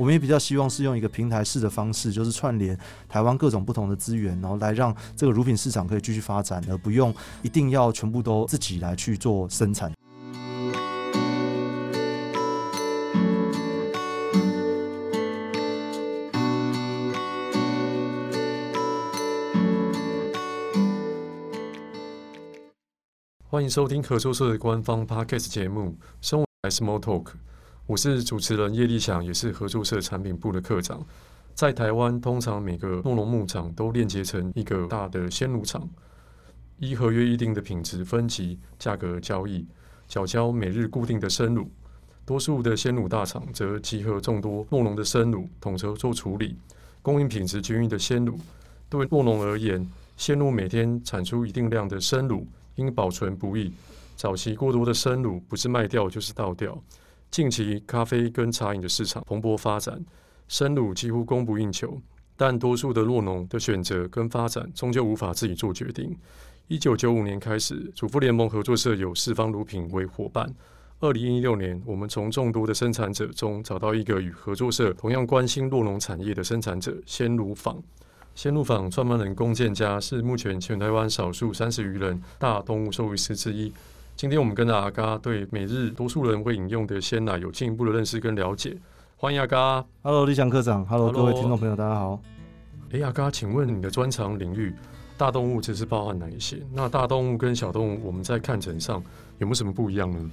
我们也比较希望是用一个平台式的方式，就是串联台湾各种不同的资源，然后来让这个乳品市场可以继续发展，而不用一定要全部都自己来去做生产。欢迎收听合作社的官方 Podcast 节目《生活 S m o Talk》，我是主持人叶立祥，也是合作社产品部的课长。在台湾，通常每个诺农牧场都链接成一个大的鲜乳厂，依合约议定的品质分级、价格交易，缴交每日固定的生乳。多数的鲜乳大厂则集合众多诺农的生乳，统筹做处理，供应品质均匀的鲜乳。对诺农而言，鲜乳每天产出一定量的生乳。因保存不易，早期过多的生乳不是卖掉就是倒掉。近期咖啡跟茶饮的市场蓬勃发展，生乳几乎供不应求，但多数的酪农的选择跟发展终究无法自己做决定。一九九五年开始，主妇联盟合作社有四方乳品为伙伴。二零一六年，我们从众多的生产者中找到一个与合作社同样关心酪农产业的生产者——鲜乳坊。鲜乳坊创办人龚建家是目前全台湾少数三十余人大动物兽医师之一。今天我们跟着阿嘎对每日多数人会饮用的鲜奶有进一步的认识跟了解。欢迎阿嘎。Hello，立翔科长。Hello，各位听众朋友，大家好。哎，阿嘎，请问你的专长领域大动物其实包含哪一些？那大动物跟小动物，我们在看诊上有没有什么不一样呢？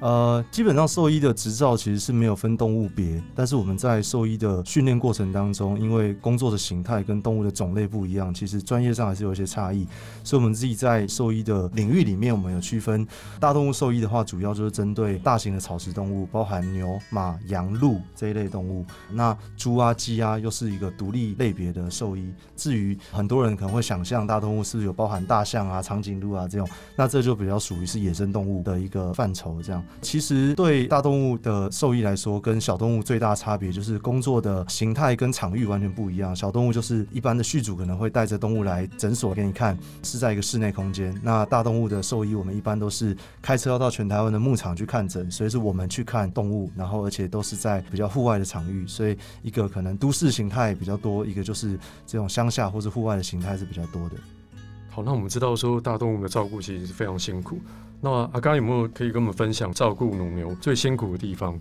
呃，基本上兽医的执照其实是没有分动物别，但是我们在兽医的训练过程当中，因为工作的形态跟动物的种类不一样，其实专业上还是有一些差异。所以，我们自己在兽医的领域里面，我们有区分。大动物兽医的话，主要就是针对大型的草食动物，包含牛、马、羊、鹿这一类动物。那猪啊、鸡啊，又是一个独立类别的兽医。至于很多人可能会想象，大动物是不是有包含大象啊、长颈鹿啊这种？那这就比较属于是野生动物的一个范畴，这样。其实对大动物的兽医来说，跟小动物最大差别就是工作的形态跟场域完全不一样。小动物就是一般的饲主可能会带着动物来诊所给你看，是在一个室内空间。那大动物的兽医，我们一般都是开车要到全台湾的牧场去看诊，所以是我们去看动物，然后而且都是在比较户外的场域。所以一个可能都市形态比较多，一个就是这种乡下或是户外的形态是比较多的。好，那我们知道说大动物的照顾其实是非常辛苦。那阿刚有没有可以跟我们分享照顾乳牛最辛苦的地方？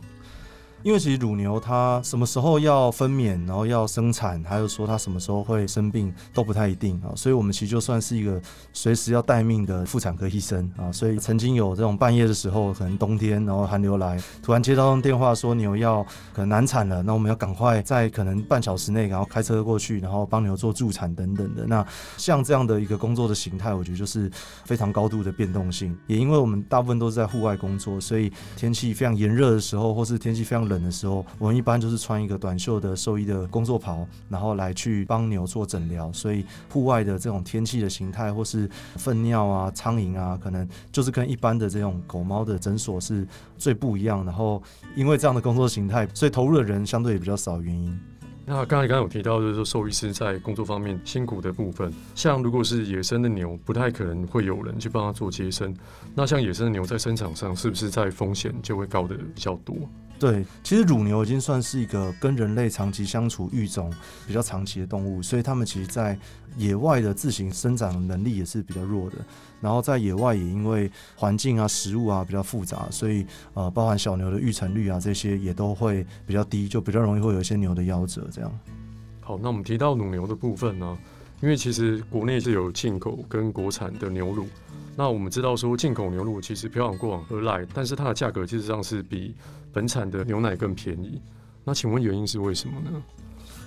因为其实乳牛它什么时候要分娩，然后要生产，还有说它什么时候会生病都不太一定啊，所以我们其实就算是一个随时要待命的妇产科医生啊，所以曾经有这种半夜的时候，可能冬天，然后寒流来，突然接到电话说牛要可能难产了，那我们要赶快在可能半小时内，然后开车过去，然后帮牛做助产等等的。那像这样的一个工作的形态，我觉得就是非常高度的变动性，也因为我们大部分都是在户外工作，所以天气非常炎热的时候，或是天气非常冷。冷的时候，我们一般就是穿一个短袖的兽医的工作袍，然后来去帮牛做诊疗。所以户外的这种天气的形态，或是粪尿啊、苍蝇啊，可能就是跟一般的这种狗猫的诊所是最不一样。然后因为这样的工作形态，所以投入的人相对也比较少。原因。那刚才刚刚有提到，就是说兽医师在工作方面辛苦的部分，像如果是野生的牛，不太可能会有人去帮他做接生。那像野生的牛在生产上，是不是在风险就会高的比较多？对，其实乳牛已经算是一个跟人类长期相处育种比较长期的动物，所以它们其实，在野外的自行生长能力也是比较弱的。然后在野外也因为环境啊、食物啊比较复杂，所以呃，包含小牛的育成率啊这些也都会比较低，就比较容易会有一些牛的夭折这样。好，那我们提到乳牛的部分呢，因为其实国内是有进口跟国产的牛乳。那我们知道说进口牛乳其实漂洋过往而来，但是它的价格其实上是比本产的牛奶更便宜。那请问原因是为什么呢？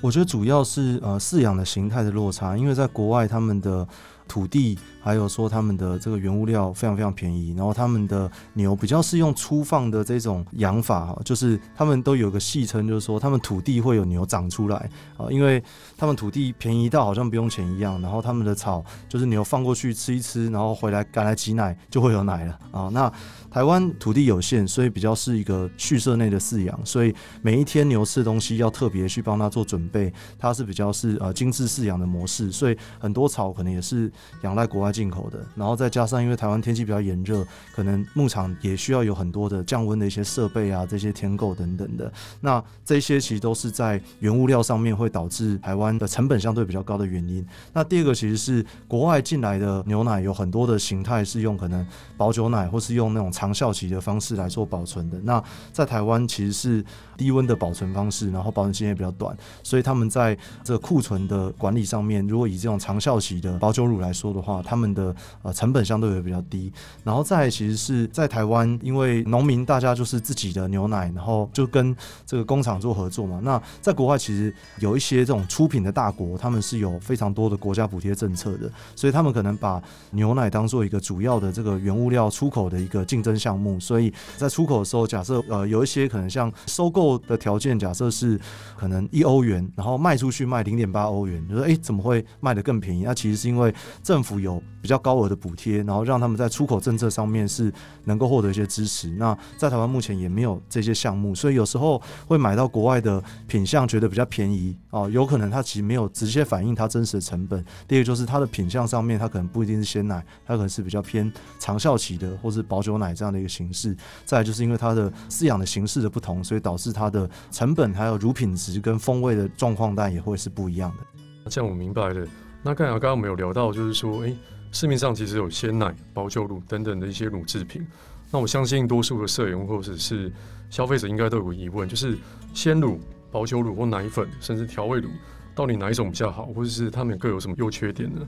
我觉得主要是呃饲养的形态的落差，因为在国外他们的。土地，还有说他们的这个原物料非常非常便宜，然后他们的牛比较是用粗放的这种养法，就是他们都有个戏称，就是说他们土地会有牛长出来啊，因为他们土地便宜到好像不用钱一样，然后他们的草就是牛放过去吃一吃，然后回来赶来挤奶就会有奶了啊，那。台湾土地有限，所以比较是一个畜舍内的饲养，所以每一天牛吃的东西要特别去帮它做准备，它是比较是呃精致饲养的模式，所以很多草可能也是仰赖国外进口的，然后再加上因为台湾天气比较炎热，可能牧场也需要有很多的降温的一些设备啊，这些填垢等等的。那这些其实都是在原物料上面会导致台湾的成本相对比较高的原因。那第二个其实是国外进来的牛奶有很多的形态是用可能保酒奶或是用那种长效期的方式来做保存的。那在台湾其实是低温的保存方式，然后保存时间也比较短，所以他们在这库存的管理上面，如果以这种长效期的保酒乳来来说的话，他们的呃成本相对会比较低。然后再其实是在台湾，因为农民大家就是自己的牛奶，然后就跟这个工厂做合作嘛。那在国外其实有一些这种出品的大国，他们是有非常多的国家补贴政策的，所以他们可能把牛奶当做一个主要的这个原物料出口的一个竞争项目。所以在出口的时候，假设呃有一些可能像收购的条件，假设是可能一欧元，然后卖出去卖零点八欧元，就说诶怎么会卖得更便宜？那其实是因为政府有比较高额的补贴，然后让他们在出口政策上面是能够获得一些支持。那在台湾目前也没有这些项目，所以有时候会买到国外的品相，觉得比较便宜哦，有可能它其实没有直接反映它真实的成本。第二就是它的品相上面，它可能不一定是鲜奶，它可能是比较偏长效期的，或是保酒奶这样的一个形式。再就是因为它的饲养的形式的不同，所以导致它的成本还有乳品质跟风味的状况，但也会是不一样的。这样我明白了。那刚才刚刚我们有聊到，就是说，哎、市面上其实有鲜奶、保酒乳等等的一些乳制品。那我相信多数的社员或者是消费者应该都有疑问，就是鲜乳、保酒乳或奶粉，甚至调味乳，到底哪一种比较好，或者是它们各有什么优缺点呢？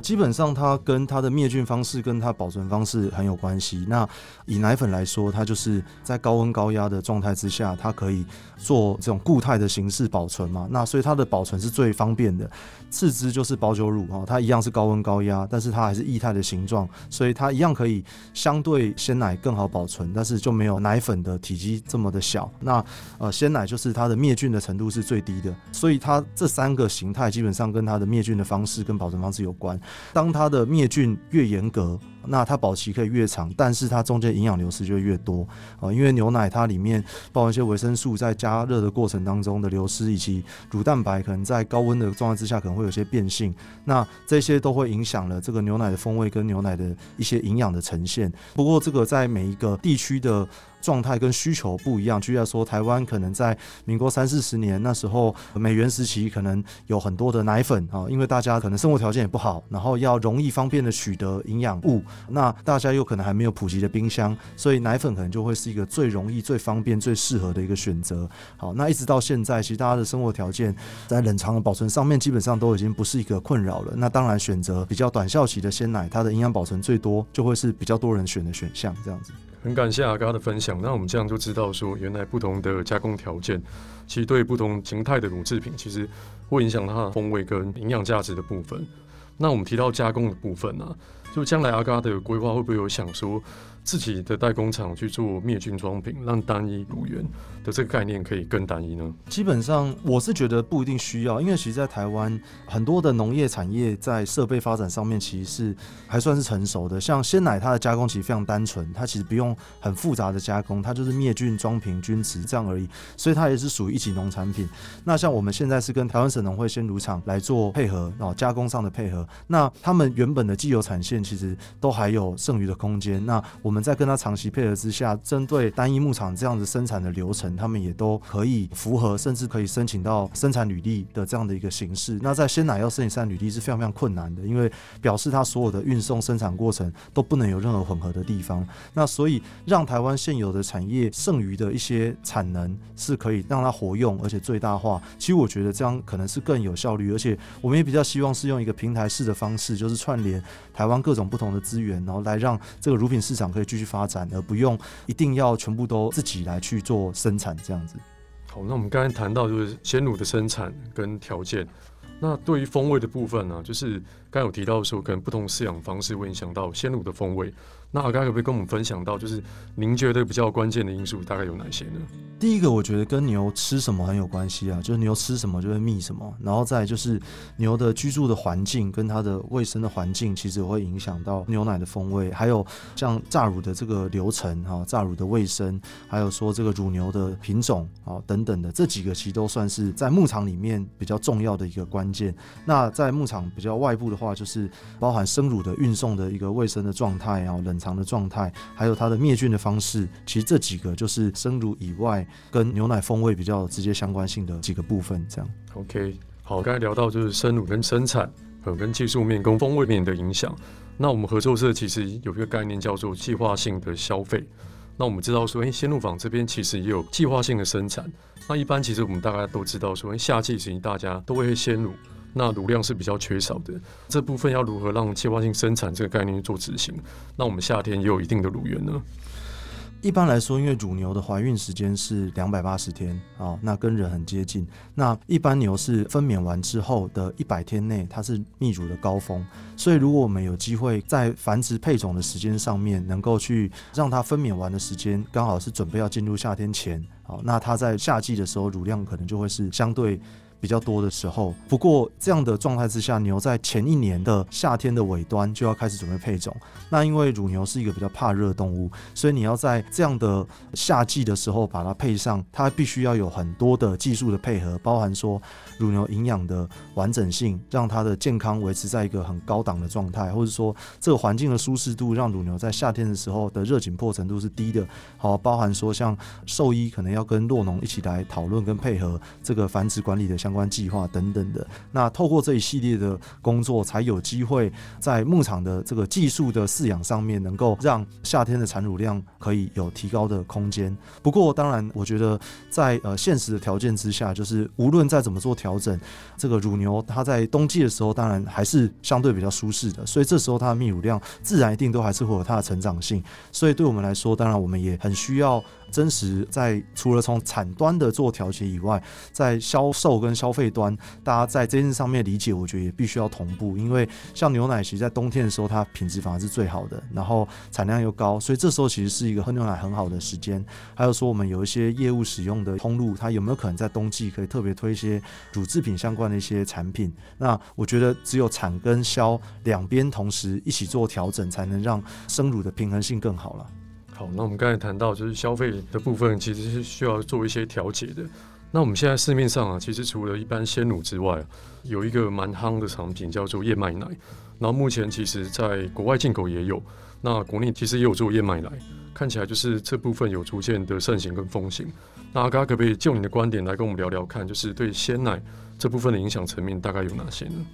基本上，它跟它的灭菌方式跟它保存方式很有关系。那以奶粉来说，它就是在高温高压的状态之下，它可以做这种固态的形式保存嘛。那所以它的保存是最方便的。次之就是保酒乳哈，它一样是高温高压，但是它还是液态的形状，所以它一样可以相对鲜奶更好保存，但是就没有奶粉的体积这么的小。那呃，鲜奶就是它的灭菌的程度是最低的，所以它这三个形态基本上跟它的灭菌的方式跟保存方式有关。当它的灭菌越严格，那它保期可以越长，但是它中间营养流失就会越多啊，因为牛奶它里面包含一些维生素在加热的过程当中的流失，以及乳蛋白可能在高温的状态之下可能会有些变性，那这些都会影响了这个牛奶的风味跟牛奶的一些营养的呈现。不过这个在每一个地区的状态跟需求不一样，举例来说，台湾可能在民国三四十年那时候，美援时期可能有很多的奶粉啊，因为大家可能生活条件也不好，然后要容易方便的取得营养物，那大家又可能还没有普及的冰箱，所以奶粉可能就会是一个最容易、最方便、最适合的一个选择。好，那一直到现在，其实大家的生活条件在冷藏的保存上面基本上都已经不是一个困扰了。那当然，选择比较短效期的鲜奶，它的营养保存最多，就会是比较多人选的选项，这样子。很感谢阿嘎的分享，那我们这样就知道说，原来不同的加工条件，其实对不同形态的乳制品，其实会影响它的风味跟营养价值的部分。那我们提到加工的部分呢、就将来阿嘎的规划会不会有想说，自己的代工厂去做灭菌装瓶，让单一乳源的这个概念可以更单一呢？基本上我是觉得不一定需要，因为其实，在台湾很多的农业产业在设备发展上面其实是还算是成熟的。像鲜奶，它的加工其实非常单纯，它其实不用很复杂的加工，它就是灭菌装瓶均质这样而已，所以它也是属于一级农产品。那像我们现在是跟台湾省农会鲜乳厂来做配合，然后加工上的配合，那他们原本的既有产线其实都还有剩余的空间，那我们。在跟他长期配合之下，针对单一牧场这样子生产的流程，他们也都可以符合，甚至可以申请到生产履历的这样的一个形式。那在鲜奶要申请生产履历是非常非常困难的，因为表示它所有的运送生产过程都不能有任何混合的地方。那所以让台湾现有的产业剩余的一些产能是可以让它活用，而且最大化。其实我觉得这样可能是更有效率，而且我们也比较希望是用一个平台式的方式，就是串联台湾各种不同的资源，然后来让这个乳品市场可以。继续发展，而不用一定要全部都自己来去做生产这样子。好，那我们刚才谈到就是鲜乳的生产跟条件，那对于风味的部分呢、就是刚有提到说，可能不同饲养方式会影响到鲜乳的风味。那阿嘎可不可以跟我们分享到，就是您觉得比较关键的因素大概有哪些呢？第一个，我觉得跟牛吃什么很有关系啊，就是牛吃什么就会泌什么，然后再就是牛的居住的环境跟它的卫生的环境，其实会影响到牛奶的风味。还有像榨乳的这个流程哈，榨乳的卫生，还有说这个乳牛的品种啊等等的，这几个其实都算是在牧场里面比较重要的一个关键。那在牧场比较外部的话，就是包含生乳的运送的一个卫生的状态啊，冷藏的状态，还有它的灭菌的方式。其实这几个就是生乳以外跟牛奶风味比较直接相关性的几个部分。这样。OK，好，刚才聊到就是生乳跟生产和跟技术面跟风味面的影响。那我们合作社其实有一个概念叫做计划性的消费。那我们知道说，哎，鲜乳坊这边其实也有计划性的生产。那一般其实我们大概都知道说，哎，夏季其实大家都会鲜乳，那乳量是比较缺少的。这部分要如何让计划性生产这个概念做执行？那我们夏天也有一定的乳源呢？一般来说，因为乳牛的怀孕时间是两百八十天啊，那跟人很接近。那一般牛是分娩完之后的一百天内，它是泌乳的高峰。所以，如果我们有机会在繁殖配种的时间上面，能够去让它分娩完的时间刚好是准备要进入夏天前，好，那它在夏季的时候乳量可能就会是相对。比较多的时候，不过这样的状态之下，牛在前一年的夏天的尾端就要开始准备配种。那因为乳牛是一个比较怕热动物，所以你要在这样的夏季的时候把它配上，它必须要有很多的技术的配合，包含说乳牛营养的完整性，让它的健康维持在一个很高档的状态，或者说这个环境的舒适度，让乳牛在夏天的时候的热紧迫程度是低的。好，包含说像兽医可能要跟酪农一起来讨论跟配合这个繁殖管理的相相关计划等等的，那透过这一系列的工作，才有机会在牧场的这个技术的饲养上面，能够让夏天的产乳量可以有提高的空间。不过，当然，我觉得在呃现实的条件之下，就是无论再怎么做调整，这个乳牛它在冬季的时候，当然还是相对比较舒适的，所以这时候它的泌乳量自然一定都还是会有它的成长性。所以对我们来说，当然我们也很需要。真实在除了从产端的做调节以外，在销售跟消费端，大家在这件事上面理解，我觉得也必须要同步。因为像牛奶，其实在冬天的时候，它品质反而是最好的，然后产量又高，所以这时候其实是一个喝牛奶很好的时间。还有说，我们有一些业务使用的通路，它有没有可能在冬季可以特别推一些乳制品相关的一些产品？那我觉得只有产跟销两边同时一起做调整，才能让生乳的平衡性更好了。好，那我们刚才谈到就是消费的部分，其实是需要做一些调节的。那我们现在市面上啊，其实除了一般鲜乳之外，有一个蛮夯的产品叫做燕麦奶。然后目前其实在国外进口也有，那国内其实也有做燕麦奶，看起来就是这部分有逐渐的盛行跟风行。那阿嘎可不可以就你的观点来跟我们聊聊看，就是对鲜奶这部分的影响层面大概有哪些呢？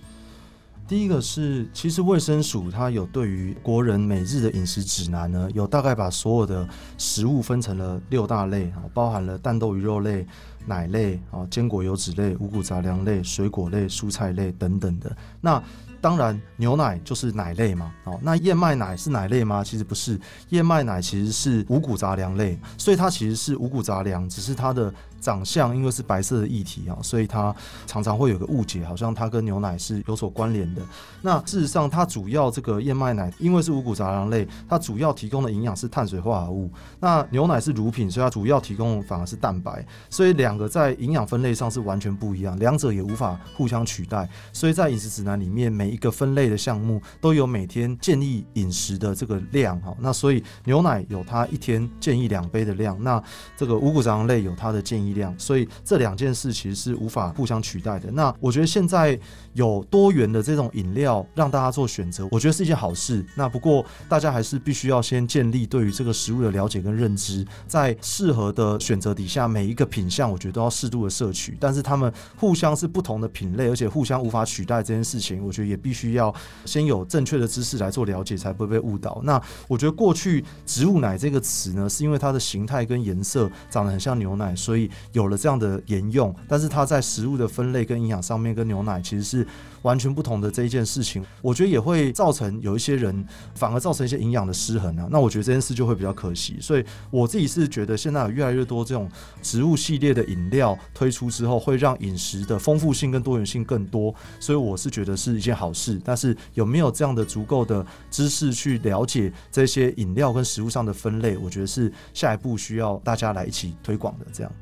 第一个是，其实卫生署它有对于国人每日的饮食指南呢，有大概把所有的食物分成了六大类啊，包含了蛋豆鱼肉类、奶类啊、坚果油脂类、五谷杂粮类、水果类、蔬菜类等等的。那当然，牛奶就是奶类嘛。哦，那燕麦奶是奶类吗？其实不是，燕麦奶其实是五谷杂粮类，所以它其实是五谷杂粮，只是它的。长相因为是白色的液体啊，所以它常常会有个误解，好像它跟牛奶是有所关联的。那事实上，它主要这个燕麦奶因为是五谷杂粮类，它主要提供的营养是碳水化合物。那牛奶是乳品，所以它主要提供反而是蛋白。所以两个在营养分类上是完全不一样，两者也无法互相取代。所以在饮食指南里面，每一个分类的项目都有每天建议饮食的这个量哈。那所以牛奶有它一天建议两杯的量，那这个五谷杂粮类有它的建议量，所以这两件事其实是无法互相取代的。那我觉得现在有多元的这种饮料让大家做选择，我觉得是一件好事。那不过大家还是必须要先建立对于这个食物的了解跟认知，在适合的选择底下，每一个品项我觉得都要适度的摄取。但是他们互相是不同的品类，而且互相无法取代这件事情，我觉得也必须要先有正确的知识来做了解，才不会被误导。那我觉得过去植物奶这个词呢，是因为它的形态跟颜色长得很像牛奶，所以有了这样的沿用，但是它在食物的分类跟营养上面跟牛奶其实是完全不同的这一件事情，我觉得也会造成有一些人反而造成一些营养的失衡啊。那我觉得这件事就会比较可惜，所以我自己是觉得现在有越来越多这种植物系列的饮料推出之后，会让饮食的丰富性跟多元性更多，所以我是觉得是一件好事。但是有没有这样的足够的知识去了解这些饮料跟食物上的分类，我觉得是下一步需要大家来一起推广的这样。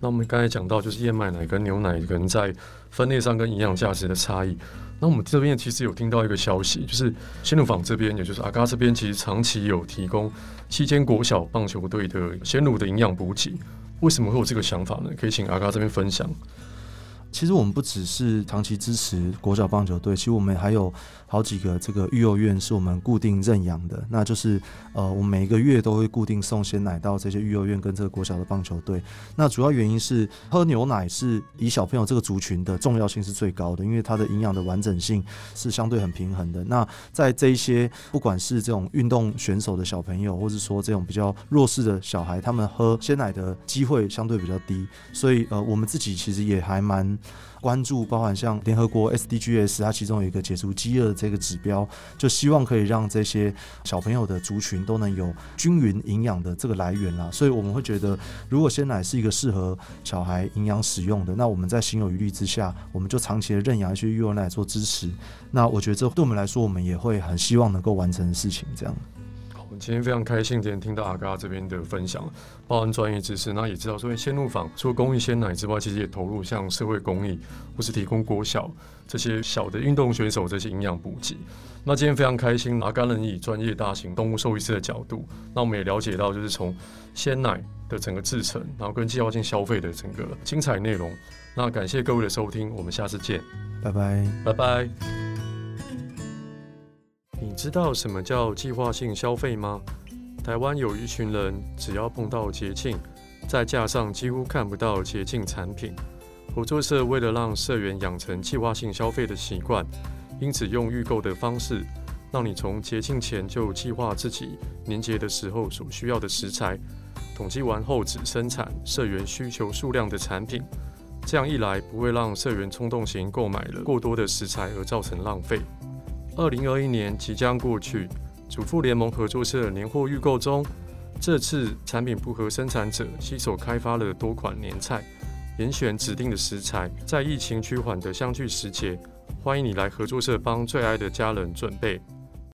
那我们刚才讲到，就是燕麦奶跟牛奶可能在分类上跟营养价值的差异。那我们这边其实有听到一个消息，就是鲜乳坊这边，也就是阿嘎这边，其实长期有提供期间国小棒球队的鲜乳的营养补给。为什么会有这个想法呢？可以请阿嘎这边分享。其实我们不只是长期支持国小棒球队，其实我们还有好几个这个育幼院是我们固定认养的，那就是呃，我们每个月都会固定送鲜奶到这些育幼院跟这个国小的棒球队。那主要原因是喝牛奶是以小朋友这个族群的重要性是最高的，因为它的营养的完整性是相对很平衡的。那在这一些不管是这种运动选手的小朋友，或者说这种比较弱势的小孩，他们喝鲜奶的机会相对比较低，所以呃，我们自己其实也还蛮关注，包含像联合国 SDGs，它其中有一个解除饥饿这个指标，就希望可以让这些小朋友的族群都能有均匀营养的这个来源啦。所以我们会觉得，如果鲜奶是一个适合小孩营养使用的，那我们在心有余力之下，我们就长期的认养一些育幼奶做支持。那我觉得这对我们来说，我们也会很希望能够完成的事情，这样。今天非常开心，今天听到阿嘎这边的分享，包含专业知识，那也知道说，鲜乳坊除了公益鲜奶之外，其实也投入像社会公益，或是提供国小这些小的运动选手这些营养补给。那今天非常开心，阿嘎能以专业大型动物兽医师的角度，那我们也了解到，就是从鲜奶的整个制成，然后跟计划性消费的整个精彩内容。那感谢各位的收听，我们下次见，拜拜，拜拜。你知道什么叫计划性消费吗？台湾有一群人，只要碰到节庆，在架上几乎看不到节庆产品。合作社为了让社员养成计划性消费的习惯，因此用预购的方式，让你从节庆前就计划自己年节的时候所需要的食材，统计完后只生产社员需求数量的产品。这样一来，不会让社员冲动型购买了过多的食材而造成浪费。二零二一年即将过去，主妇联盟合作社年货预购中，这次产品部和生产者携手开发了多款年菜，严选指定的食材，在疫情趋缓的相聚时节，欢迎你来合作社帮最爱的家人准备。